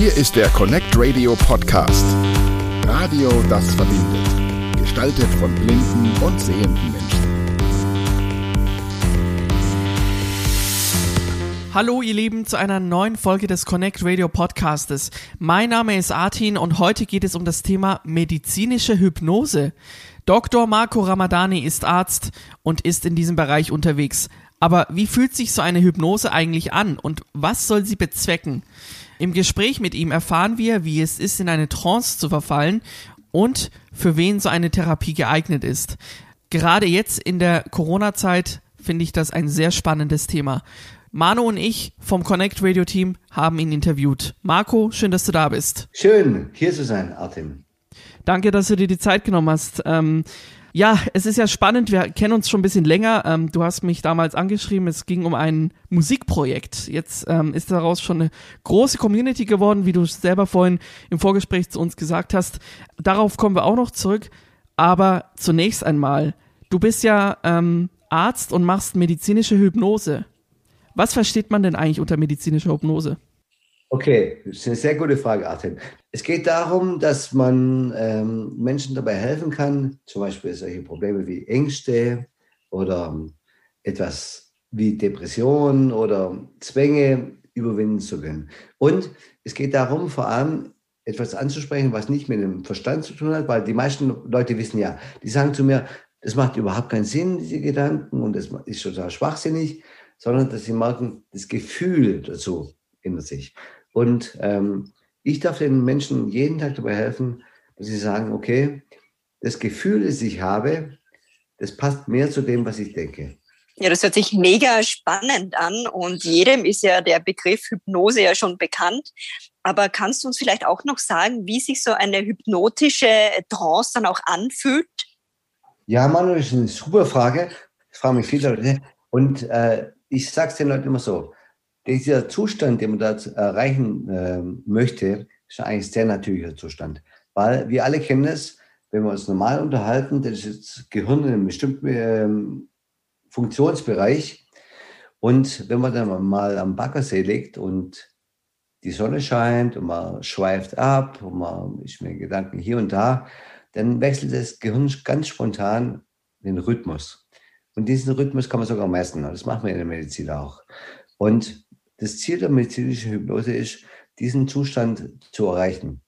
Hier ist der Connect Radio Podcast. Radio, das verbindet. Gestaltet von blinden und sehenden Menschen. Hallo ihr Lieben zu einer neuen Folge des Connect Radio Podcastes. Mein Name ist Artin und heute geht es um das Thema medizinische Hypnose. Dr. Marco Ramadani ist Arzt und ist in diesem Bereich unterwegs. Aber wie fühlt sich so eine Hypnose eigentlich an und was soll sie bezwecken? Im Gespräch mit ihm erfahren wir, wie es ist, in eine Trance zu verfallen und für wen so eine Therapie geeignet ist. Gerade jetzt in der Corona-Zeit finde ich das ein sehr spannendes Thema. Manu und ich vom Connect Radio Team haben ihn interviewt. Marco, schön, dass du da bist. Schön, hier zu sein, Artem. Danke, dass du dir die Zeit genommen hast. Ähm, ja, es ist ja spannend. Wir kennen uns schon ein bisschen länger. Ähm, du hast mich damals angeschrieben. Es ging um ein Musikprojekt. Jetzt ähm, ist daraus schon eine große Community geworden, wie du selber vorhin im Vorgespräch zu uns gesagt hast. Darauf kommen wir auch noch zurück. Aber zunächst einmal, du bist ja ähm, Arzt und machst medizinische Hypnose. Was versteht man denn eigentlich unter medizinischer Hypnose? Okay, das ist eine sehr gute Frage, Artem. Es geht darum, dass man ähm, Menschen dabei helfen kann, zum Beispiel solche Probleme wie Ängste oder ähm, etwas wie Depressionen oder Zwänge überwinden zu können. Und es geht darum, vor allem etwas anzusprechen, was nicht mit dem Verstand zu tun hat, weil die meisten Leute wissen ja, die sagen zu mir, das macht überhaupt keinen Sinn, diese Gedanken, und das ist total schwachsinnig, sondern dass sie merken, das Gefühl dazu ändert sich. Und ähm, ich darf den Menschen jeden Tag dabei helfen, dass sie sagen, okay, das Gefühl, das ich habe, das passt mehr zu dem, was ich denke. Ja, das hört sich mega spannend an und jedem ist ja der Begriff Hypnose ja schon bekannt. Aber kannst du uns vielleicht auch noch sagen, wie sich so eine hypnotische Trance dann auch anfühlt? Ja, Manu, das ist eine super Frage. Das fragen mich viele Leute. Und äh, ich sage es den Leuten immer so, dieser Zustand, den man da erreichen äh, möchte, ist eigentlich sehr natürlicher Zustand. Weil wir alle kennen es, wenn wir uns normal unterhalten, dann ist das Gehirn in einem bestimmten ähm, Funktionsbereich. Und wenn man dann mal am Baggersee liegt und die Sonne scheint und man schweift ab und man ist mit Gedanken hier und da, dann wechselt das Gehirn ganz spontan den Rhythmus. Und diesen Rhythmus kann man sogar messen. Das machen wir in der Medizin auch. Und das Ziel der medizinischen Hypnose ist, diesen Zustand zu erreichen.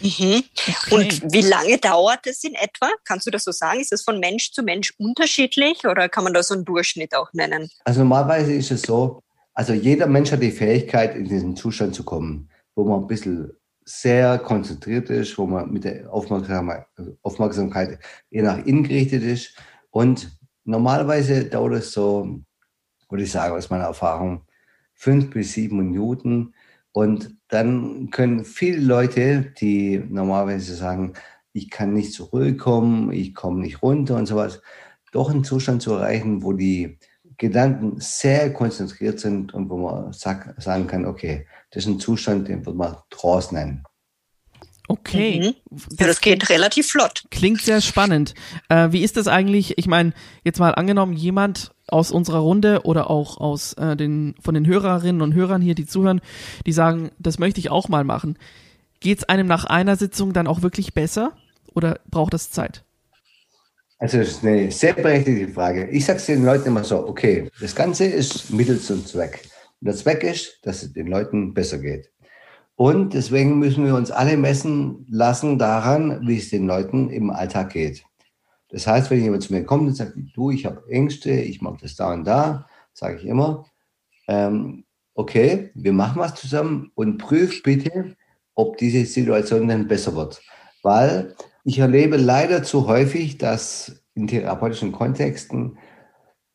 Mhm. Und wie lange dauert es in etwa? Kannst du das so sagen? Ist das von Mensch zu Mensch unterschiedlich oder kann man da so einen Durchschnitt auch nennen? Also normalerweise ist es so, also jeder Mensch hat die Fähigkeit, in diesen Zustand zu kommen, wo man ein bisschen sehr konzentriert ist, wo man mit der Aufmerksamkeit, Aufmerksamkeit eher nach innen gerichtet ist. Und normalerweise dauert es so, würde ich sagen, aus meiner Erfahrung, fünf bis sieben Minuten. Und dann können viele Leute, die normalerweise sagen, ich kann nicht zurückkommen, ich komme nicht runter und sowas, doch einen Zustand zu erreichen, wo die Gedanken sehr konzentriert sind und wo man sag, sagen kann, okay, das ist ein Zustand, den wird man Trance nennen. Okay. Mhm. Ja, das geht relativ flott. Klingt sehr spannend. Äh, wie ist das eigentlich? Ich meine, jetzt mal angenommen, jemand aus unserer Runde oder auch aus äh, den von den Hörerinnen und Hörern hier, die zuhören, die sagen, das möchte ich auch mal machen. Geht es einem nach einer Sitzung dann auch wirklich besser oder braucht das Zeit? Also das ist eine sehr berechtigte Frage. Ich sage es den Leuten immer so, okay, das Ganze ist Mittel zum Zweck. Und der Zweck ist, dass es den Leuten besser geht. Und deswegen müssen wir uns alle messen lassen daran, wie es den Leuten im Alltag geht. Das heißt, wenn jemand zu mir kommt und sagt, du, ich habe Ängste, ich mag das da und da, sage ich immer, ähm, okay, wir machen was zusammen und prüf bitte, ob diese Situation dann besser wird. Weil ich erlebe leider zu häufig, dass in therapeutischen Kontexten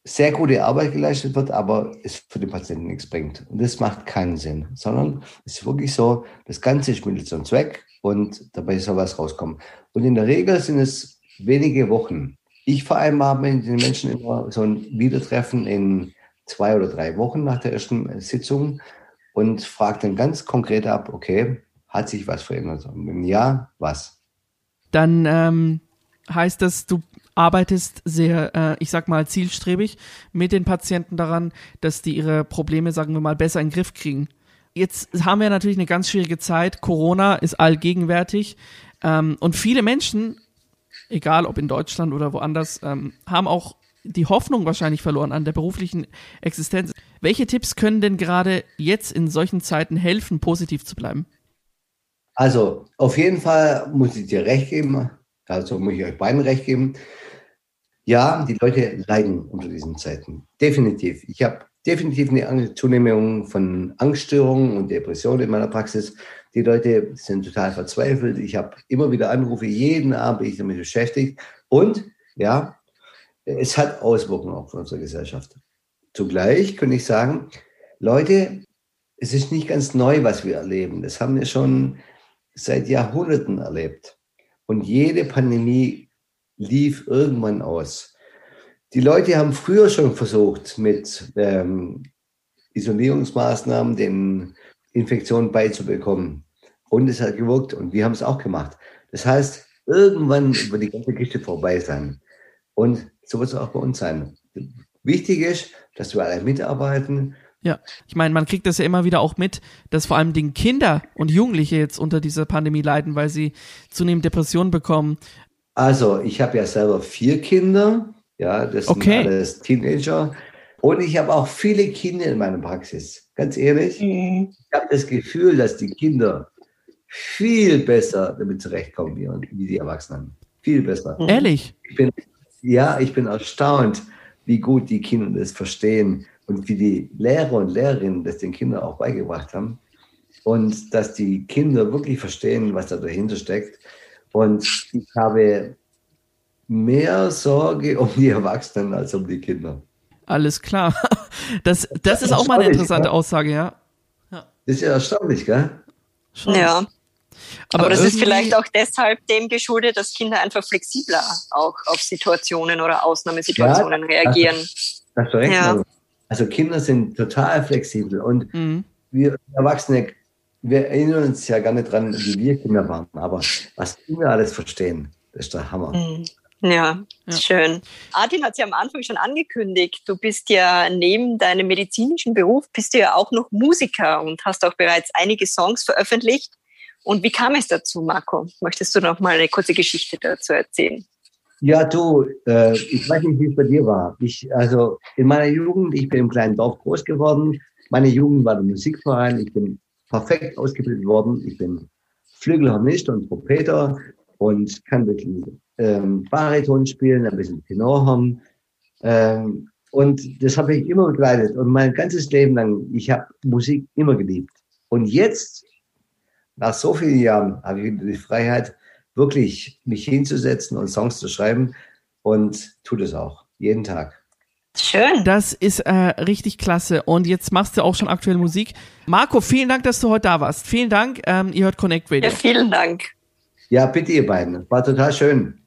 sehr gute Arbeit geleistet wird, aber es für den Patienten nichts bringt. Und das macht keinen Sinn, sondern es ist wirklich so, das Ganze ist Mittel zum Zweck und dabei soll was rauskommen. Und in der Regel sind es wenige Wochen. Ich vereinbare mit den Menschen immer so ein Wiedertreffen in zwei oder drei Wochen nach der ersten Sitzung und frage dann ganz konkret ab, okay, hat sich was verändert? Und wenn ja, was? Dann ähm, heißt das, du arbeitest sehr, äh, ich sag mal, zielstrebig mit den Patienten daran, dass die ihre Probleme, sagen wir mal, besser in den Griff kriegen. Jetzt haben wir natürlich eine ganz schwierige Zeit. Corona ist allgegenwärtig. Ähm, und viele Menschen, egal ob in Deutschland oder woanders, ähm, haben auch die Hoffnung wahrscheinlich verloren an der beruflichen Existenz. Welche Tipps können denn gerade jetzt in solchen Zeiten helfen, positiv zu bleiben? Also auf jeden Fall muss ich dir recht geben, also muss ich euch beiden recht geben. Ja, die Leute leiden unter diesen Zeiten. Definitiv. Ich habe definitiv eine Zunehmung von Angststörungen und Depressionen in meiner Praxis. Die Leute sind total verzweifelt. Ich habe immer wieder Anrufe, jeden Abend bin ich damit beschäftigt. Und ja, es hat Auswirkungen auf unsere Gesellschaft. Zugleich könnte ich sagen, Leute, es ist nicht ganz neu, was wir erleben. Das haben wir schon seit Jahrhunderten erlebt. Und jede Pandemie lief irgendwann aus. Die Leute haben früher schon versucht, mit ähm, Isolierungsmaßnahmen den Infektionen beizubekommen. Und es hat gewirkt und wir haben es auch gemacht. Das heißt, irgendwann wird die ganze Geschichte vorbei sein. Und so wird es auch bei uns sein. Wichtig ist, dass wir alle mitarbeiten. Ja, ich meine, man kriegt das ja immer wieder auch mit, dass vor allem den Kinder und Jugendliche jetzt unter dieser Pandemie leiden, weil sie zunehmend Depressionen bekommen. Also, ich habe ja selber vier Kinder. Ja, das okay. sind alles Teenager. Und ich habe auch viele Kinder in meiner Praxis. Ganz ehrlich, mhm. ich habe das Gefühl, dass die Kinder viel besser damit zurechtkommen wie, wie die Erwachsenen. Viel besser. Ehrlich? Ich bin ja, ich bin erstaunt, wie gut die Kinder das verstehen und wie die Lehrer und Lehrerinnen das den Kindern auch beigebracht haben. Und dass die Kinder wirklich verstehen, was da dahinter steckt. Und ich habe mehr Sorge um die Erwachsenen als um die Kinder. Alles klar. Das, das, das ist auch mal eine interessante ja? Aussage, ja. ja. Das ist ja erstaunlich, gell? Schon. Ja. Aber, Aber das ist vielleicht auch deshalb dem geschuldet, dass Kinder einfach flexibler auch auf Situationen oder Ausnahmesituationen ja, reagieren. Das, das recht, ja. Also Kinder sind total flexibel und mhm. wir Erwachsene, wir erinnern uns ja gar nicht dran, wie wir Kinder waren, aber was Kinder alles verstehen, das ist der Hammer. Mhm. Ja, ja, schön. Artin hat es ja am Anfang schon angekündigt. Du bist ja neben deinem medizinischen Beruf, bist du ja auch noch Musiker und hast auch bereits einige Songs veröffentlicht. Und wie kam es dazu, Marco? Möchtest du noch mal eine kurze Geschichte dazu erzählen? Ja, du, äh, ich weiß nicht, wie es bei dir war. Ich, also in meiner Jugend, ich bin im kleinen Dorf groß geworden. Meine Jugend war der Musikverein. Ich bin perfekt ausgebildet worden. Ich bin Flügelhornist und Trompeter und kann wirklich ähm, Bariton spielen, ein bisschen Tenor haben. Ähm, und das habe ich immer begleitet. Und mein ganzes Leben lang, ich habe Musik immer geliebt. Und jetzt nach so vielen Jahren habe ich wieder die Freiheit, wirklich mich hinzusetzen und Songs zu schreiben und tue das auch, jeden Tag. Schön. Das ist äh, richtig klasse. Und jetzt machst du auch schon aktuell Musik. Marco, vielen Dank, dass du heute da warst. Vielen Dank. Ähm, ihr hört Connect Radio. Ja, vielen Dank. Ja, bitte, ihr beiden. War total schön.